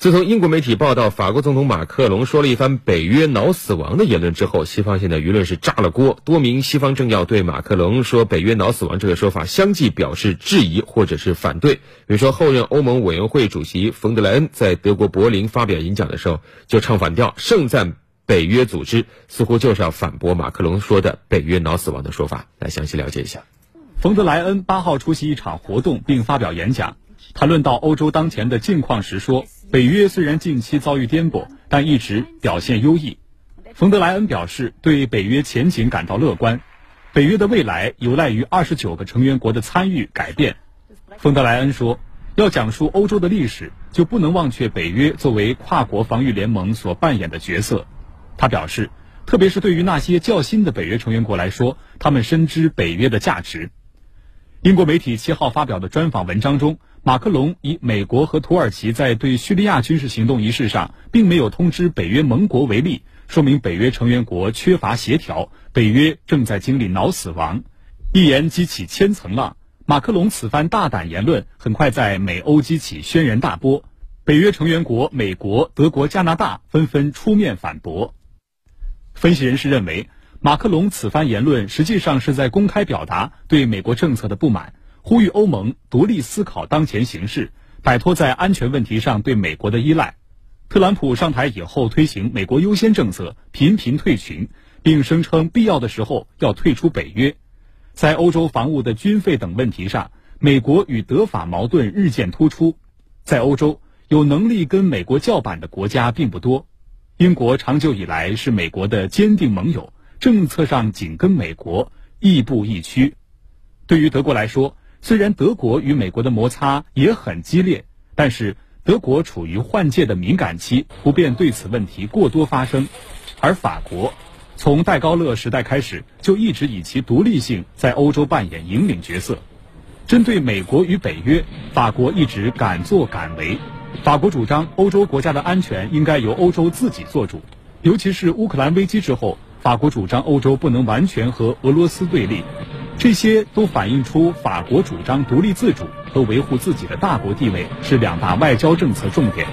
自从英国媒体报道法国总统马克龙说了一番“北约脑死亡”的言论之后，西方现在舆论是炸了锅。多名西方政要对马克龙说“北约脑死亡”这个说法相继表示质疑或者是反对。比如说，后任欧盟委员会主席冯德莱恩在德国柏林发表演讲的时候就唱反调，盛赞北约组织，似乎就是要反驳马克龙说的“北约脑死亡”的说法。来详细了解一下。冯德莱恩八号出席一场活动并发表演讲，谈论到欧洲当前的境况时说。北约虽然近期遭遇颠簸，但一直表现优异。冯德莱恩表示，对北约前景感到乐观。北约的未来有赖于二十九个成员国的参与改变。冯德莱恩说：“要讲述欧洲的历史，就不能忘却北约作为跨国防御联盟所扮演的角色。”他表示，特别是对于那些较新的北约成员国来说，他们深知北约的价值。英国媒体七号发表的专访文章中。马克龙以美国和土耳其在对叙利亚军事行动一事上并没有通知北约盟国为例，说明北约成员国缺乏协调，北约正在经历脑死亡。一言激起千层浪，马克龙此番大胆言论很快在美欧激起轩然大波，北约成员国美国、德国、加拿大纷纷出面反驳。分析人士认为，马克龙此番言论实际上是在公开表达对美国政策的不满。呼吁欧盟独立思考当前形势，摆脱在安全问题上对美国的依赖。特朗普上台以后推行“美国优先”政策，频频退群，并声称必要的时候要退出北约。在欧洲防务的军费等问题上，美国与德法矛盾日渐突出。在欧洲，有能力跟美国叫板的国家并不多。英国长久以来是美国的坚定盟友，政策上紧跟美国，亦步亦趋。对于德国来说，虽然德国与美国的摩擦也很激烈，但是德国处于换届的敏感期，不便对此问题过多发声。而法国，从戴高乐时代开始就一直以其独立性在欧洲扮演引领角色。针对美国与北约，法国一直敢作敢为。法国主张欧洲国家的安全应该由欧洲自己做主，尤其是乌克兰危机之后，法国主张欧洲不能完全和俄罗斯对立。这些都反映出法国主张独立自主和维护自己的大国地位是两大外交政策重点。